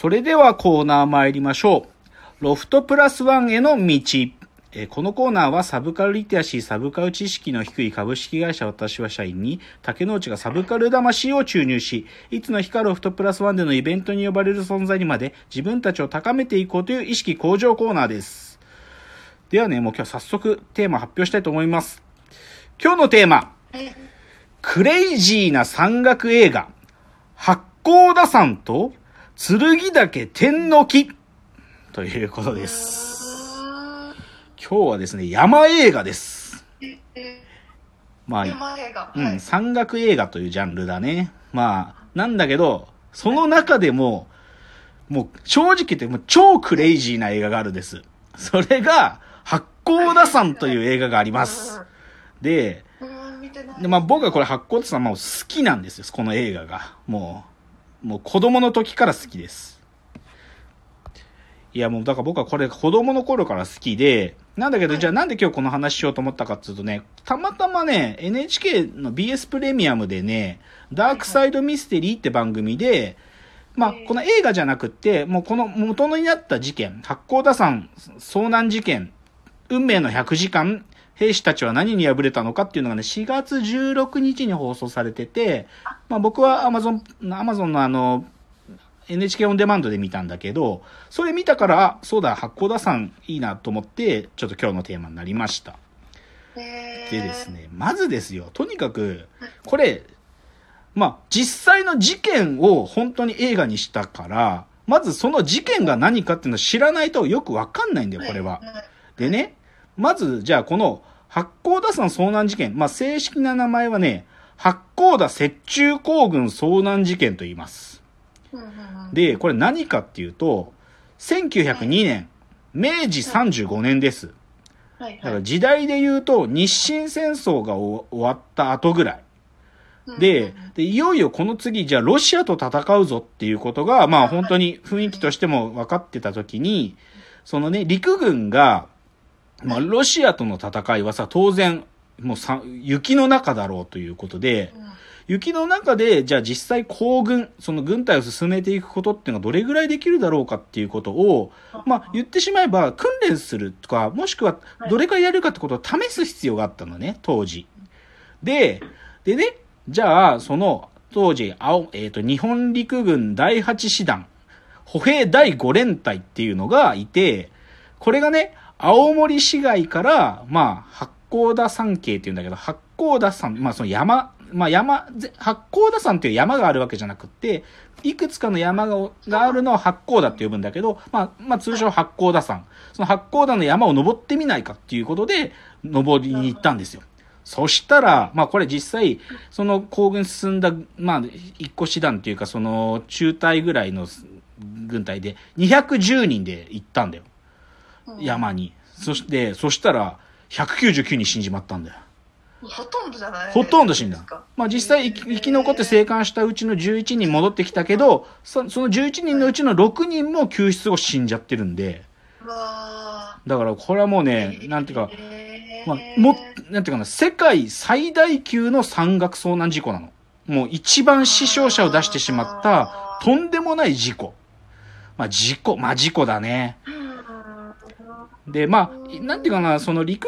それではコーナー参りましょう。ロフトプラスワンへの道。えーこのコーナーはサブカルリテラシー、サブカル知識の低い株式会社私は社員に、竹之内がサブカル魂を注入し、いつの日かロフトプラスワンでのイベントに呼ばれる存在にまで自分たちを高めていこうという意識向上コーナーです。ではね、もう今日早速テーマ発表したいと思います。今日のテーマ、クレイジーな山岳映画、八甲田山と剣岳天の木ということです。今日はですね、山映画です。まあ、山映画。うん、はい山岳映画というジャンルだね。まあ、なんだけど、その中でも、もう正直言ってもう超クレイジーな映画があるんです。それが、八甲田山という映画があります。で。でまあ僕はこれ八甲田山もう好きなんですよ、この映画が。もう、もう子供の時から好きです。いやもうだから僕はこれ子供の頃から好きで、なんだけど、じゃあなんで今日この話しようと思ったかっていうとね、たまたまね、NHK の BS プレミアムでね、ダークサイドミステリーって番組で、まあ、この映画じゃなくって、もうこの元になった事件、八甲田山遭難事件、運命の100時間、兵士たちは何に敗れたのかっていうのがね、4月16日に放送されてて、まあ僕は Amazon、Amazon のあの、NHK オンデマンドで見たんだけど、それ見たから、あそうだ、八甲田山いいなと思って、ちょっと今日のテーマになりました。でです。ね、まずですよ、とにかく、これ、まあ、実際の事件を本当に映画にしたから、まずその事件が何かっていうのを知らないとよくわかんないんだよ、これは。い。でね、まず、じゃあこの八甲田山遭難事件、まあ、正式な名前はね、八甲田雪中行軍遭難事件と言います。で、これ何かっていうと、1902年、明治35年です。はいだかはい。ら時代で言うと、日清戦争が終終わった後ぐらい。で、で、いよいよこの次、じゃあロシアと戦うぞっていうことが、まあ本当に雰囲気としても分かってた時に、そのね、陸軍が、まあロシアとの戦いはさ、当然、もうさ、雪の中だろうということで、雪の中で、じゃあ実際行軍、その軍隊を進めていくことっていうのがどれぐらいできるだろうかっていうことを、まあ言ってしまえば訓練するとか、もしくはどれくらいやるかってことを試す必要があったのね、当時。で、でね、じゃあ、その、当時、青、えっ、と、日本陸軍第8師団、歩兵第5連隊っていうのがいて、これがね、青森市街から、まあ、八甲田山系っていうんだけど、八甲田山、まあその山、まあ山、八甲田山っていう山があるわけじゃなくて、いくつかの山があるのを八甲田って呼ぶんだけど、まあ、まあ通称八甲田山。その八甲田の山を登ってみないかっていうことで、登りに行ったんですよ。そしたら、まあこれ実際、その行軍進んだ、まあ一個師団っていうかその中隊ぐらいの軍隊で210人で行ったんだよ。うん山に。そして、そしたら199人死んじまったんだよ。ほとんどじゃないほとんど死んだ。まあ実際生き残って生還したうちの11人戻ってきたけど、そその11人のうちの6人も救出後死んじゃってるんで、だからこれはもうーね、なんていうか、まあ、も、なんていうかな、世界最大級の山岳遭難事故なの。もう一番死傷者を出してしまった、とんでもない事故。まあ事故、まあ事故だね。うんで、まあ、なんていうかな、その陸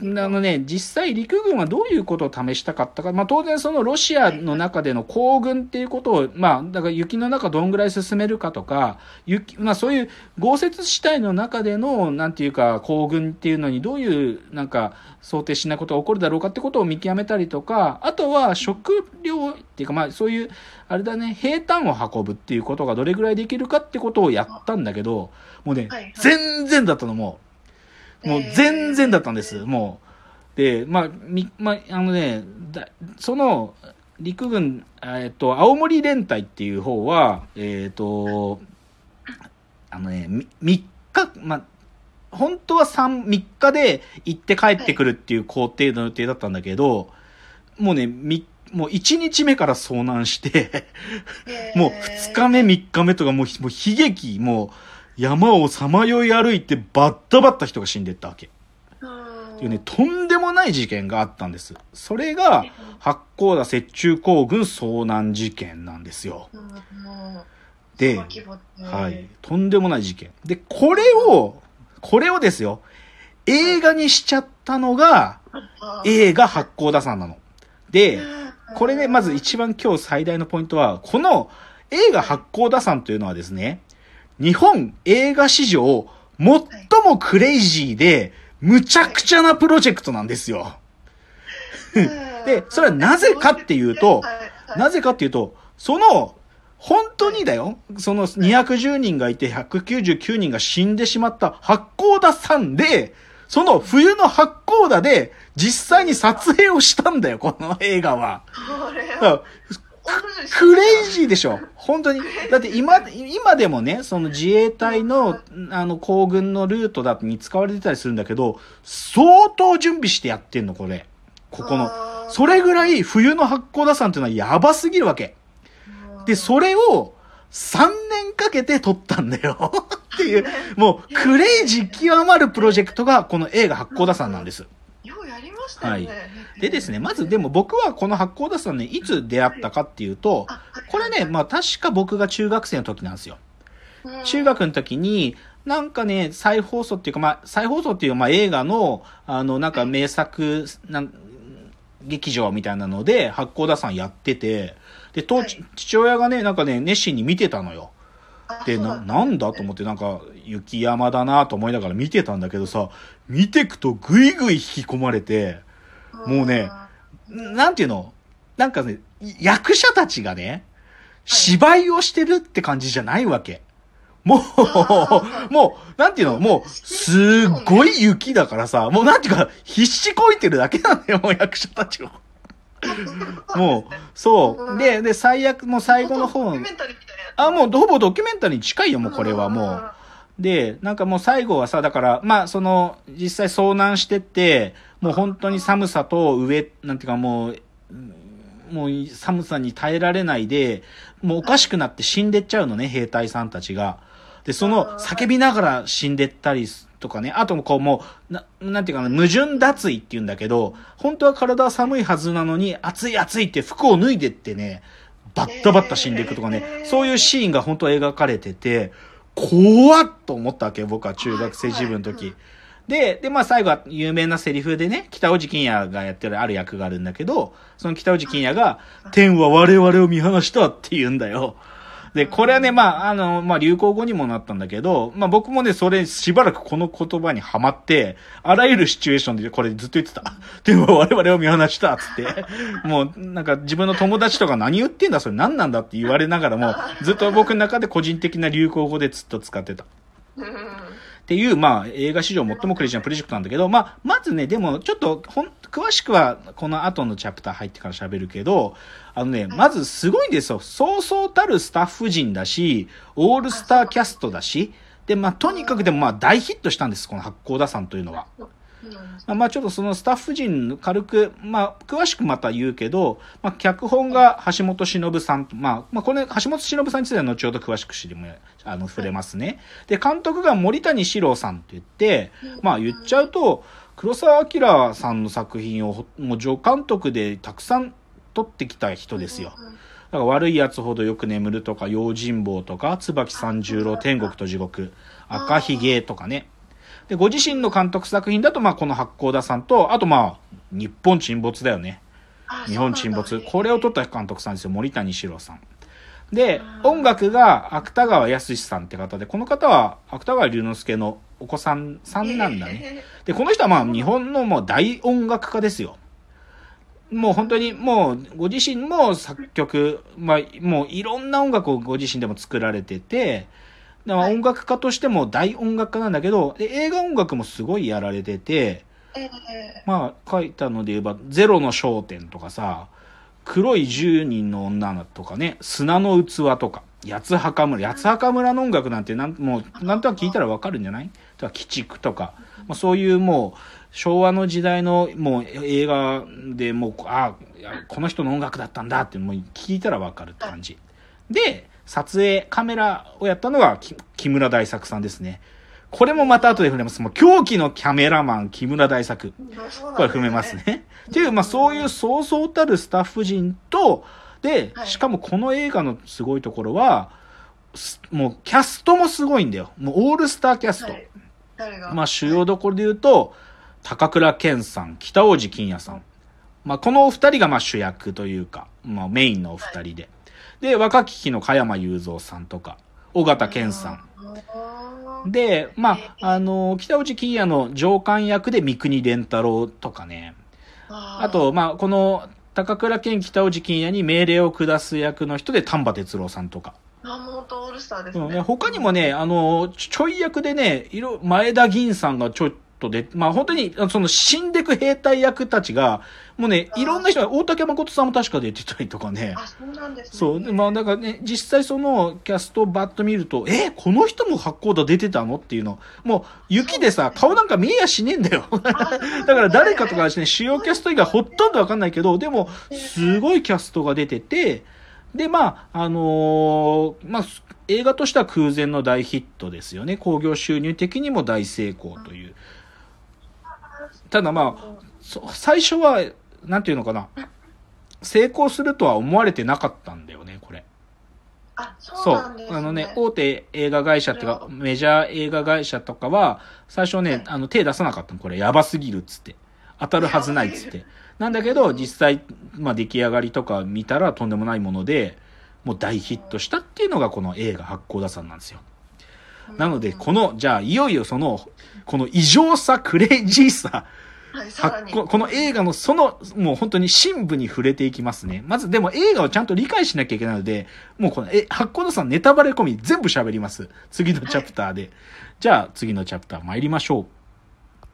軍、あのね、実際陸軍はどういうことを試したかったか、まあ当然そのロシアの中での行軍っていうことを、まあ、だから雪の中どんぐらい進めるかとか、雪、まあそういう豪雪地帯の中での、なんていうか、行軍っていうのにどういう、なんか、想定しないことが起こるだろうかってことを見極めたりとか、あとは食料っていうか、まあそういう、あれだね、平坦を運ぶっていうことがどれぐらいできるかってことをやったんだけど、もうねはいはい、全然だったの、もう。もう全然だったんです、もう。で、まあ、み、まあ、あのね、だその、陸軍、えっと、青森連隊っていう方は、えっと、あのね、み3日、まあ、本当は3、3日で行って帰ってくるっていう工程の予定だったんだけど、もうね、み、もう1日目から遭難して、もう2日目、3日目とかもうひもう悲劇、もう山をさまよい歩いてバッタバッタ人が死んでったわけ。うんっていうね、とんでもない事件があったんです。それが、八甲田雪中行軍遭難事件なんですよ。で、はい。とんでもない事件。で、これを、これをですよ、映画にしちゃったのが、あ映画八甲田山なの。で、うんこれね、まず一番今日最大のポイントは、この映画八甲田山というのはですね、日本映画史上最もクレイジーで、むちゃくちゃなプロジェクトなんですよ。でそれはなぜかっていうとなぜかっていうと、その、本当にだよ、その210人がいて199人が死んでしまった八甲田山で、その冬の八甲田で実際に撮影をしたんだよ、この映画は。クレイジーでしょ本当に。だって今、今でもね、その自衛隊の、あの、行軍のルートだに使われてたりするんだけど、相当準備してやってんの、これ。ここの。それぐらい冬の八甲田山っていうのはやばすぎるわけ。で、それを3年かけて撮ったんだよ。っていう、もうクレイジー極まるプロジェクトがこの映画八甲田山なんです。したよね。でですね、まずでも僕はこの八甲田山ね、いつ出会ったかっていうと、これね、まあ確か僕が中学生の時なんですよ。うん。中学の時に、なんかね、再放送っていうか、まあ、再放送っていう、まあ、映画の、あの、なんか名作、なん、劇場みたいなので、八甲田山やってて、で、当、はい。父親がね、なんかね、熱心に見てたのよ。で、な、あそうだなんだと思って、なんか、雪山だなと思いながら見てたんだけどさ、見てくとぐいぐい引き込まれて、もうねなんていうの？なんかね、役者たちがね、芝居をしてるって感じじゃないわけ。もう、もう、なんていうの？もう、すっごい雪だからさ、もうなんていうか、必死こいてるだけなんだよ、もう役者たちは。もう、そう。で、で、最悪、もう最後の方あ、もうほぼドキュメンタリーに近いよ、もうこれはもう。で、なんかもう最後はさ、だから、まあ、その、実際遭難してって、もう本当に寒さと上、なんていうかもう、うんもう寒さに耐えられないで、もうおかしくなって死んでっちゃうのね、兵隊さんたちが。で、その、叫びながら死んでったりとかね、あともこうもう、な、なんていうかな、矛盾脱衣って言うんだけど、本当は体は寒いはずなのに、暑い暑いって服を脱いでってね、バッタバッタ死んでいくとかね、えーそういうシーンが本当は描かれてて、怖っと思ったわけよ、僕は中学生自分の時。で、で、まあ最後は有名なセリフでね、北尾路欣也がやってるある役があるんだけど、その北尾路欣也が、天は我々を見放したって言うんだよ。で、これはね、まあ、あの、まあ、流行語にもなったんだけど、まあ、僕もね、それしばらくこの言葉にはまって、あらゆるシチュエーションでこれずっと言ってた。でも我々を見放したつって。もう、なんか自分の友達とか何言ってんだ、それ何なんだって言われながらも、ずっと僕の中で個人的な流行語でずっと使ってた。うんっていう、まあ、映画史上最もクレイジーなプロジェクトなんだけど、まあ、まずね、でも、ちょっと、ほん、詳しくは、この後のチャプター入ってから喋るけど、あのね、まずすごいんですよ。そうそうたるスタッフ陣だし、オールスターキャストだし、で、まあ、とにかくでもまあ、大ヒットしたんです、この八甲田山というのは。うんまあまあちょっとそのスタッフ陣軽く、まあ詳しくまた言うけど、まあ脚本が橋本忍さん、まあ、まあこれ橋本忍さんについては後ほど詳しく知りも、あの、触れますね。で、監督が森谷史郎さんと言って、まあ言っちゃうと、黒澤明さんの作品をほもう助監督でたくさん撮ってきた人ですよ。だから悪い奴ほどよく眠るとか、用心棒とか、椿三十郎、天国と地獄、赤ひげとかね。で、ご自身の監督作品だと、まあ、この八甲田さんと、あとまあ、日本沈没だよね。あ日本沈没。これを撮った監督さんですよ、森谷史郎さん。で、音楽が芥川康さんって方で、この方は芥川龍之介のお子さんさんなんだね。で、この人はまあ日本のもう大音楽家ですよ。もう本当にもうご自身も作曲、まあもういろんな音楽をご自身でも作られてて、でまあはい音楽家としても大音楽家なんだけど、で映画音楽もすごいやられてて、ええ。まあ書いたので言えば、ゼロの焦点とかさ、黒い十人の女とかね、砂の器とか、八つ墓村、八つ墓村の音楽なんてなん、もう、なんとなく聞いたらわかるんじゃない？とか、鬼畜とか、まあ、そういうもう、昭和の時代のもう映画でもう、あいやこの人の音楽だったんだって、もう聞いたらわかるって感じ。で、撮影、カメラをやったのがき木村大作さんですね。これもまた後で触れます。もう狂気のキャメラマン、木村大作。これ踏めます。ね。っていう、まあそういうそうそうたるスタッフ陣と、では、いしかもこの映画のすごいところは、すもうキャストもすごいんだよ。もうオールスターキャスト。まあ主要どころで言うと、高倉健さん、北大路欣也さん。まあこのお二人がまあ主役というか、まあメインのお二人で。で、若き日の加山雄三さんとか、尾形健さん。ん。で、まあ、あの、北内欣也の上官役で三国連太郎とかね。ああ、と、まあ、この、高倉健北内欣也に命令を下す役の人で丹波哲郎さんとか。あ、もう本当オールスターですね。うんね、他にもね、あの、ちょい役でね、いろ、前田銀さんがちょっとで、まあ本当に、その死んでく兵隊役たちが、もうね、いろんな人が、大竹誠さんも確か出てたりとかね。あ、そうなんですね。そう。でまあ、だからね、実際そのキャストをバッと見ると、えこの人も八甲田出てたの？っていうの。もう、雪でさ、顔なんか見えやしねえんだよ。だから誰かとかですね、主要キャスト以外ほとんどわかんないけど、でも、すごいキャストが出てて、で、まあ、あのーまあ、映画としては空前の大ヒットですよね。興行収入的にも大成功という。ただまあ、そ最初は、なんていうのかな。成功するとは思われてなかったんだよね、これ。あ、そそうね。あのね、大手映画会社っていうか、メジャー映画会社とかは、最初ね、あの、手出さなかったの。これ、やばすぎるっつって。当たるはずないっつって。なんだけど、実際、まあ、出来上がりとか見たらとんでもないもので、もう大ヒットしたっていうのがこの映画八甲田山なんですよ。なので、この、じゃあ、いよいよその、この異常さ、クレイジーさ、はい、ここの映画のその、もう本当に深部に触れていきますね。まずでも映画をちゃんと理解しなきゃいけないので、もうこの、え、発行のさんネタバレ込み全部喋ります。次のチャプターで。じゃあ次のチャプター参りましょう。